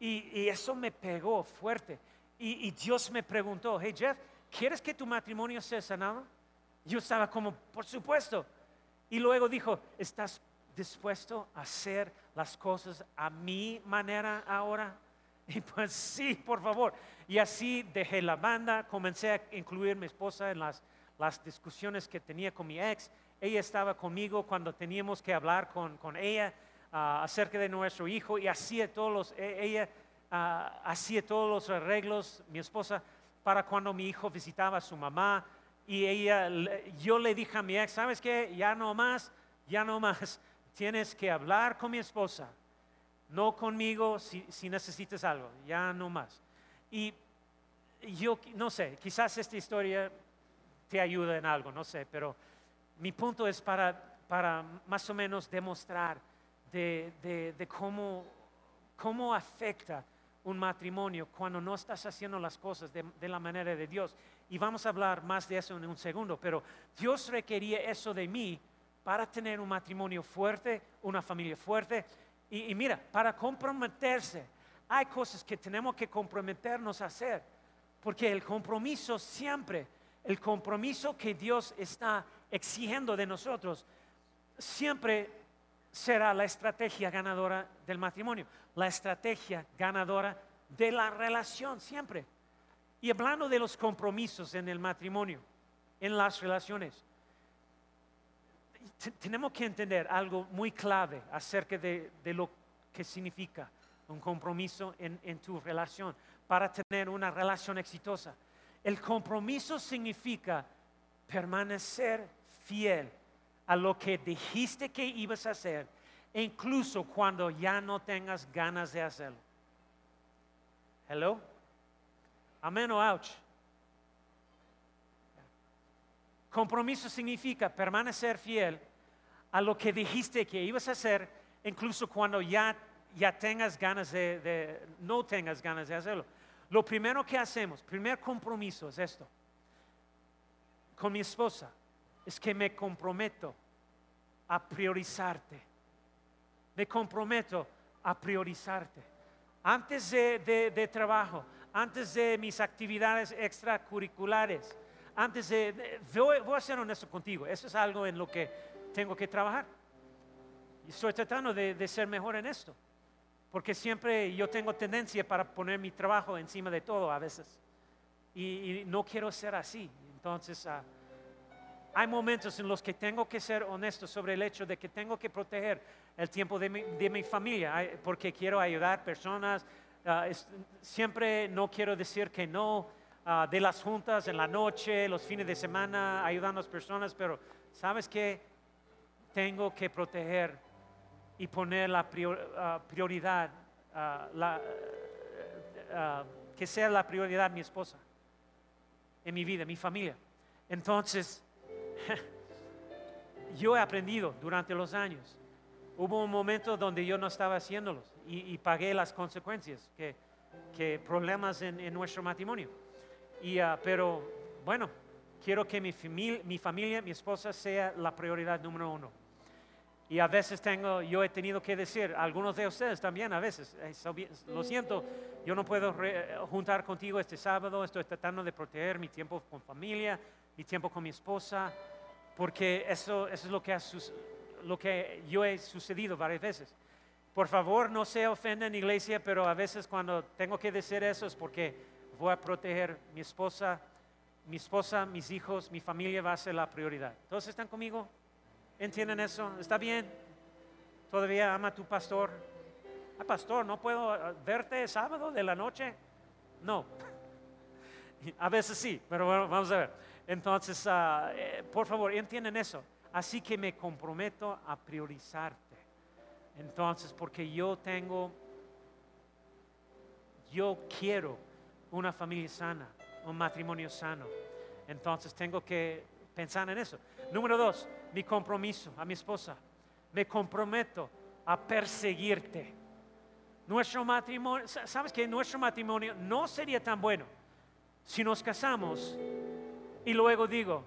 Y, y eso me pegó fuerte. Y, y Dios me preguntó, hey Jeff, ¿quieres que tu matrimonio sea sanado? Yo estaba como, por supuesto. Y luego dijo, ¿estás dispuesto a hacer las cosas a mi manera ahora? Y pues sí, por favor. Y así dejé la banda, comencé a incluir a mi esposa en las, las discusiones que tenía con mi ex. Ella estaba conmigo cuando teníamos que hablar con, con ella ah, acerca de nuestro hijo y hacía todos los, e- ella ah, hacía todos los arreglos, mi esposa, para cuando mi hijo visitaba a su mamá. Y ella, yo le dije a mi ex, ¿sabes qué? Ya no más, ya no más. Tienes que hablar con mi esposa, no conmigo si, si necesitas algo, ya no más. Y yo no sé, quizás esta historia te ayuda en algo, no sé, pero mi punto es para, para más o menos demostrar de, de- de cómo, cómo afecta un matrimonio cuando no estás haciendo las cosas de, de la manera de Dios. Y vamos a hablar más de eso en un segundo, pero Dios requería eso de mí para tener un matrimonio fuerte, una familia fuerte. Y, mira, para comprometerse, hay cosas que tenemos que comprometernos a hacer, porque el compromiso siempre, el compromiso que Dios está exigiendo de nosotros, siempre será la estrategia ganadora del matrimonio, la estrategia ganadora de la relación, siempre. Y hablando de los compromisos en el matrimonio, en las relaciones, tenemos que entender algo muy clave acerca de, lo que significa un compromiso en, tu relación para tener una relación exitosa. El compromiso significa permanecer fiel a lo que dijiste que ibas a hacer, incluso cuando ya no tengas ganas de hacerlo. Hello? Amén o ouch. Compromiso significa permanecer fiel a lo que dijiste que ibas a hacer, incluso cuando ya, ya tengas ganas de, no tengas ganas de hacerlo. Lo primero que hacemos, primer compromiso es esto. Con mi esposa, es que me comprometo a priorizarte. Me comprometo a priorizarte. Antes de, de- de trabajo, antes de mis actividades extracurriculares, antes de... voy, voy a ser honesto contigo, eso es algo en lo que tengo que trabajar. Y estoy tratando de, de ser mejor en esto, porque siempre yo tengo tendencia para poner mi trabajo encima de todo a veces. Y, y no quiero ser así. Entonces, ah, hay momentos en los que tengo que ser honesto sobre el hecho de que tengo que proteger el tiempo de mi, de mi familia, porque quiero ayudar personas. ah, es- siempre no quiero decir que no ah, de las juntas en la noche, los fines de semana, ayudando a las personas, pero ¿sabes qué? Tengo que proteger y poner la ah, prioridad, ah, que sea la prioridad mi esposa en mi vida, mi familia. Entonces, yo he aprendido durante los años. Hubo un momento donde yo no estaba haciéndolos y, y pagué las consecuencias, que, problemas en, en nuestro matrimonio. Y, ah, pero bueno, quiero que mi, famil- mi familia, mi esposa sea la prioridad número uno. Y a veces tengo, yo he tenido que decir, algunos de ustedes también a veces, "Ay, so bien- lo siento, yo no puedo juntar contigo este sábado, estoy tratando de proteger mi tiempo con familia, mi tiempo con mi esposa, porque eso, eso es lo que, ha lo que yo he sucedido varias veces. Por favor, no se ofendan, iglesia, pero a veces cuando tengo que decir eso es porque voy a proteger mi esposa, mi esposa, mis hijos, mi familia va a ser la prioridad. ¿Todos están conmigo? ¿Entienden eso? ¿Está bien? ¿Todavía ama a tu pastor? Ah, pastor, ¿no puedo ah, verte sábado de la noche? No. A veces sí, pero bueno, vamos a ver. Entonces, ah, eh, por favor, entienden eso. Así que me comprometo a priorizarte. Entonces, porque yo tengo, yo quiero una familia sana, un matrimonio sano. Entonces, tengo que pensar en eso. Número dos, mi compromiso a mi esposa. Me comprometo a perseguirte. Nuestro matrimonio, ¿sabes que nuestro matrimonio no sería tan bueno si nos casamos y luego digo,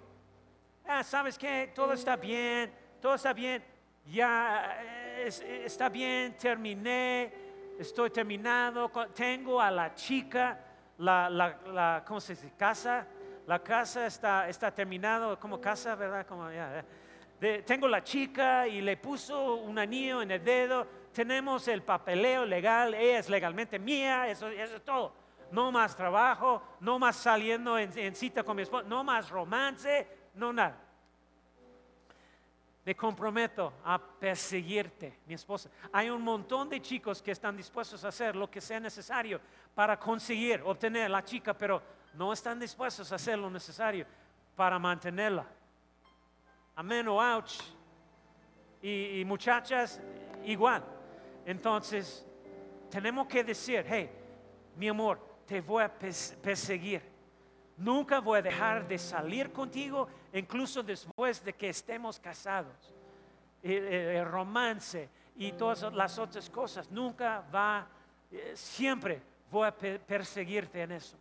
ah, ¿sabes qué? Todo está bien, todo está bien, ya eh, está bien, terminé, estoy terminado, tengo a la chica, la, la, la ¿cómo se dice? Casa, la casa está, está terminado, como casa, ¿verdad? Como, ya, tengo la chica y le puso un anillo en el dedo, tenemos el papeleo legal, ella es legalmente mía, eso, eso es todo. No más trabajo, no más saliendo en, cita con mi esposo, no más romance, no nada. Me comprometo a perseguirte, mi esposa. Hay un montón de chicos que están dispuestos a hacer lo que sea necesario para conseguir, obtener la chica, pero no están dispuestos a hacer lo necesario para mantenerla. Amén o ouch. y muchachas, igual. Entonces, tenemos que decir, hey, mi amor, te voy a perseguir. Nunca voy a dejar de salir contigo, incluso después de que estemos casados. El, romance y todas las otras cosas, nunca va, eh, siempre voy a perseguirte en eso.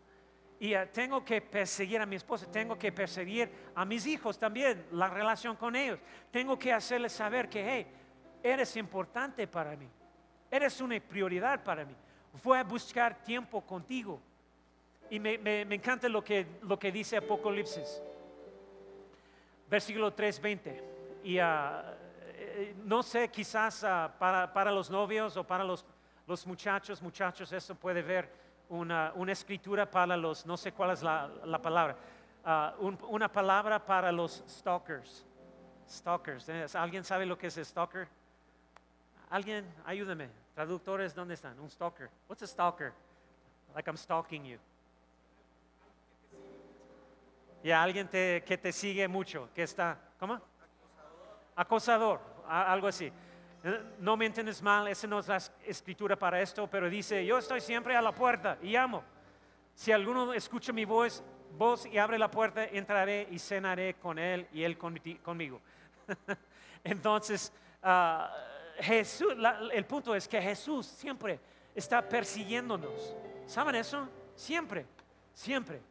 Y eh, tengo que perseguir a mi esposa, tengo que perseguir a mis hijos también, la relación con ellos. Tengo que hacerles saber que, hey, eres importante para mí. Eres una prioridad para mí. Voy a buscar tiempo contigo. Y me, encanta lo que, lo que dice Apocalipsis, versículo 3:20. Y ah, eh, no sé, quizás ah, para, los novios o para los, los muchachos, muchachos, eso puede ver una, escritura para los, no sé cuál es la, palabra, ah, una palabra para los stalkers. Stalkers. ¿eh? ¿Alguien sabe lo que es stalker? Alguien, ayúdame. Traductores, ¿dónde están? Un stalker. What's a stalker? Like I'm stalking you. Ya, alguien que te sigue mucho, que está, ¿cómo? Acosador, algo así. No me entiendes mal, esa no es la escritura para esto, pero dice, yo estoy siempre a la puerta y llamo. Si alguno escucha mi voz, voz y abre la puerta, entraré y cenaré con él y él conmigo. Entonces, uh, Jesús, el punto es que Jesús siempre está persiguiéndonos. ¿Saben eso? Siempre, siempre.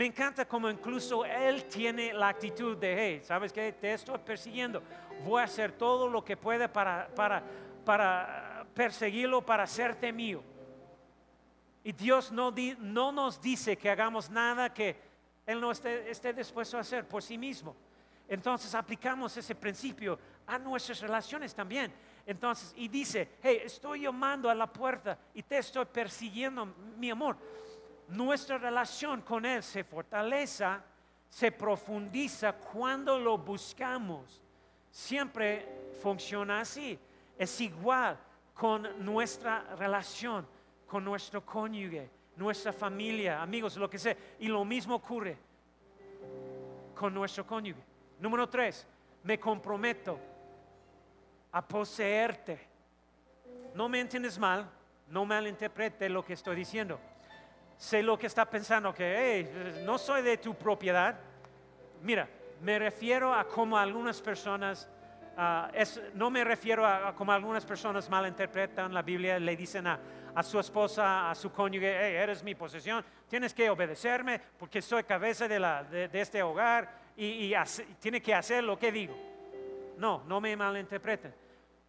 Me encanta como incluso Él tiene la actitud de, hey, ¿sabes qué? Te estoy persiguiendo. Voy a hacer todo lo que pueda para, para, para perseguirlo, para hacerte mío. Y Dios no, no, nos dice que hagamos nada que Él no esté, esté dispuesto a hacer por sí mismo. Entonces aplicamos ese principio a nuestras relaciones también. Entonces, y dice, hey, estoy llamando a la puerta y te estoy persiguiendo, mi amor. Nuestra relación con Él se fortalece, se profundiza cuando lo buscamos. Siempre funciona así. Es igual con nuestra relación, con nuestro cónyuge, nuestra familia, amigos, lo que sea. Y lo mismo ocurre con nuestro cónyuge. Número tres, me comprometo a poseerte. No me entiendes mal, no malinterprete lo que estoy diciendo. Sé lo que está pensando, que no soy de tu propiedad. Mira, me refiero a como algunas personas, ah, no me refiero a, como algunas personas malinterpretan la Biblia, le dicen a, su esposa, a su cónyuge, hey, eres mi posesión, tienes que obedecerme porque soy cabeza de, este hogar y tiene que hacer lo que digo. No, no me malinterpreten.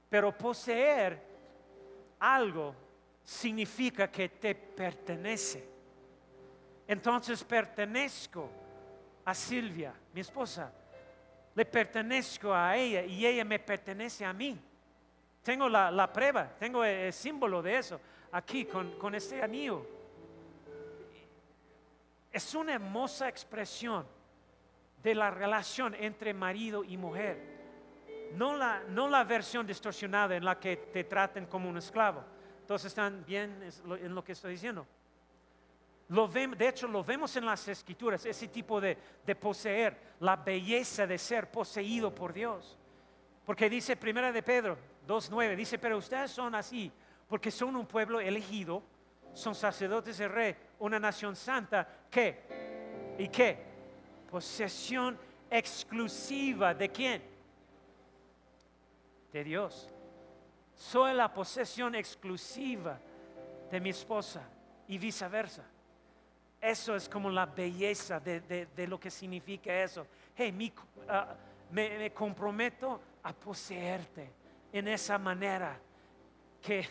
Pero poseer algo significa que te pertenece. Entonces pertenezco a Silvia, mi esposa. Le pertenezco a ella y ella me pertenece a mí. Tengo la, prueba, tengo el, símbolo de eso aquí con, con este anillo. Es una hermosa expresión de la relación entre marido y mujer no la, no la versión distorsionada en la que te traten como un esclavo. Entonces están bien en lo que estoy diciendo. De hecho, lo vemos en las escrituras, ese tipo de, poseer, la belleza de ser poseído por Dios. Porque dice Primera de Pedro 2.9, dice, pero ustedes son así, porque son un pueblo elegido, son sacerdotes de rey, una nación santa, ¿qué? ¿Y qué? Posesión exclusiva de quién? De Dios. Soy la posesión exclusiva de mi esposa y viceversa. Eso es como la belleza de, lo que significa eso. Hey, ah, me, comprometo a poseerte en esa manera que,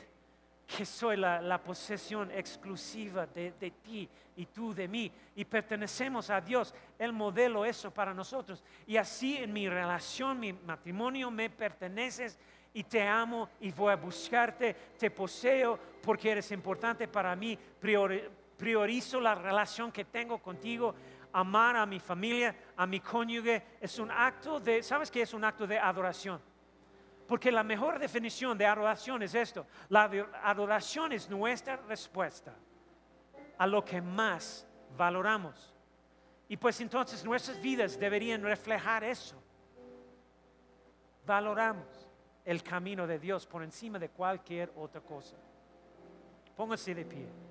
soy la, posesión exclusiva de, de, ti y tú de mí. Y pertenecemos a Dios. El modelo eso para nosotros. Y así en mi relación, mi matrimonio, me perteneces y te amo y voy a buscarte, te poseo porque eres importante para mí, priorizo la relación que tengo contigo, amar a mi familia, a mi cónyuge, es un acto de, ¿sabes qué es un acto de adoración? Porque la mejor definición de adoración es esto, la adoración es nuestra respuesta a lo que más valoramos. Y pues entonces nuestras vidas deberían reflejar eso. Valoramos el camino de Dios por encima de cualquier otra cosa. Póngase de pie.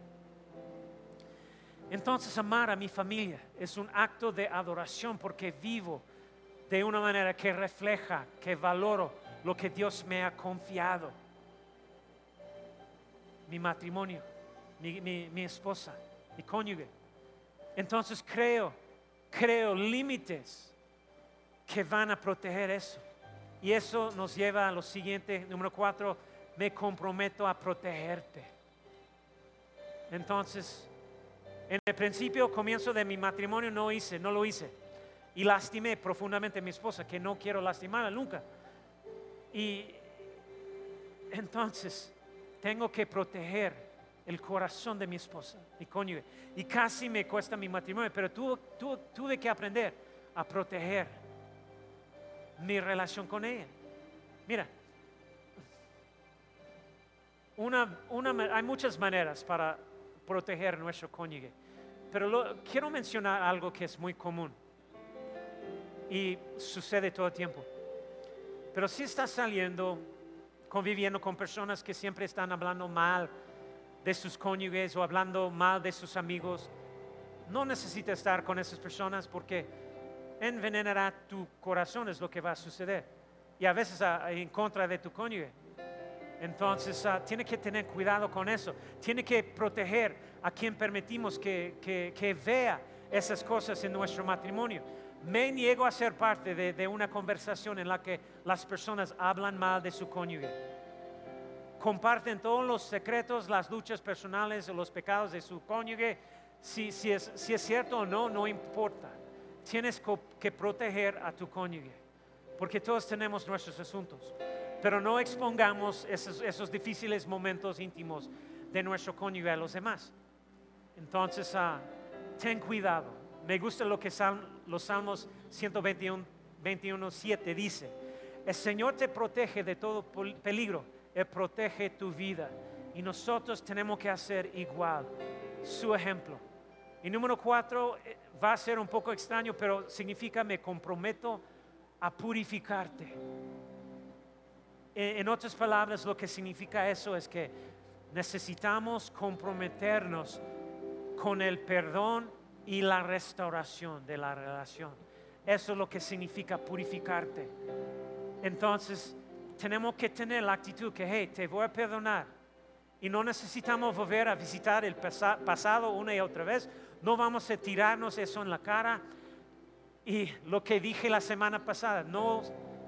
Entonces amar a mi familia es un acto de adoración porque vivo de una manera que refleja, que valoro lo que Dios me ha confiado. Mi matrimonio, mi, esposa, mi cónyuge. Entonces creo, creo límites que van a proteger eso. Y eso nos lleva a lo siguiente, número cuatro, me comprometo a protegerte. Entonces, en el principio, comienzo de mi matrimonio, no hice, no lo hice. Y lastimé profundamente a mi esposa, que no quiero lastimarla nunca. Y entonces, tengo que proteger el corazón de mi esposa, mi cónyuge. Y casi me cuesta mi matrimonio, pero tuve que aprender a proteger mi relación con ella. Mira, hay muchas maneras para proteger nuestro cónyuge. Pero quiero mencionar algo que es muy común y sucede todo el tiempo. Pero si estás saliendo, conviviendo con personas que siempre están hablando mal de sus cónyuges o hablando mal de sus amigos, no necesitas estar con esas personas porque envenenará tu corazón, es lo que va a suceder. Y a veces en contra de tu cónyuge. Entonces, uh, tiene que tener cuidado con eso. Tiene que proteger a quien permitimos que, que, vea esas cosas en nuestro matrimonio. Me niego a ser parte de, de, una conversación en la que las personas hablan mal de su cónyuge. Comparten todos los secretos, las luchas personales los pecados de su cónyuge. Si, si, es, si es cierto o no, no importa. Tienes que proteger a tu cónyuge, porque todos tenemos nuestros asuntos pero no expongamos esos, difíciles momentos íntimos de nuestro cónyuge a los demás. Entonces, ah, ten cuidado. Me gusta lo que los Salmos 121, 21, 7 dice. El Señor te protege de todo peligro, Él protege tu vida. Y nosotros tenemos que hacer igual, su ejemplo. Y número cuatro, eh, va a ser un poco extraño, pero significa me comprometo a purificarte. En otras palabras, lo que significa eso es que necesitamos comprometernos con el perdón y la restauración de la relación. Eso es lo que significa purificarte. Entonces, tenemos que tener la actitud que, hey, te voy a perdonar. Y no necesitamos volver a visitar el pasado una y otra vez. No vamos a tirarnos eso en la cara. Y lo que dije la semana pasada, no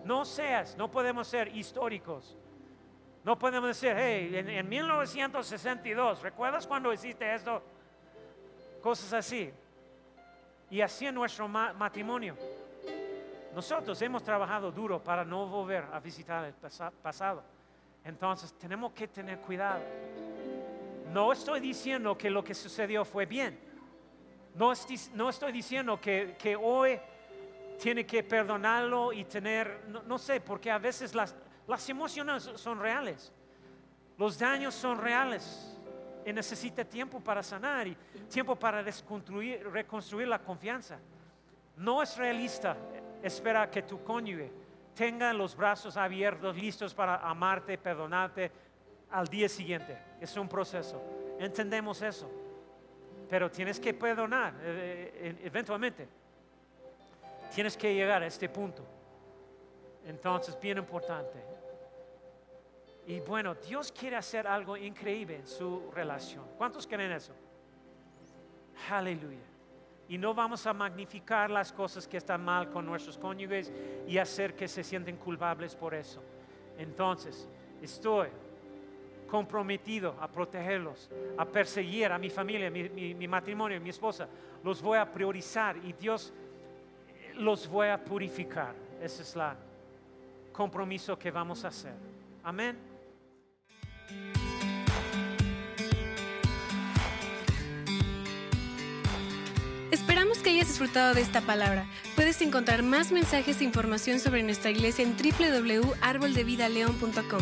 no seas, no podemos ser históricos. No podemos decir, hey, en, 1962, ¿recuerdas cuando hiciste esto? Cosas así. Y así en nuestro matrimonio. Nosotros hemos trabajado duro para no volver a visitar el pasado. Entonces tenemos que tener cuidado. No estoy diciendo que lo que sucedió fue bien. No, estoy, diciendo que, que hoy tiene que perdonarlo y tener, no, no sé, porque a veces las, las emociones son reales, los daños son reales y necesita tiempo para sanar y tiempo para desconstruir, reconstruir la confianza. No es realista esperar que tu cónyuge tenga los brazos abiertos, listos para amarte, perdonarte al día siguiente. Es un proceso. Entendemos eso. Pero tienes que perdonar eh, eh, eventualmente. Tienes que llegar a este punto. Entonces, bien importante. Y bueno, Dios quiere hacer algo increíble en su relación. ¿Cuántos creen eso? Aleluya. Y no vamos a magnificar las cosas que están mal con nuestros cónyuges y hacer que se sienten culpables por eso. Entonces, estoy comprometido a protegerlos, a perseguir a mi familia, mi, matrimonio, mi esposa. Los voy a priorizar y Dios los voy a purificar. Ese es el compromiso que vamos a hacer. Amén. Esperamos que hayas disfrutado de esta palabra. Puedes encontrar más mensajes e información sobre nuestra iglesia en www.arboldevidaleon.com.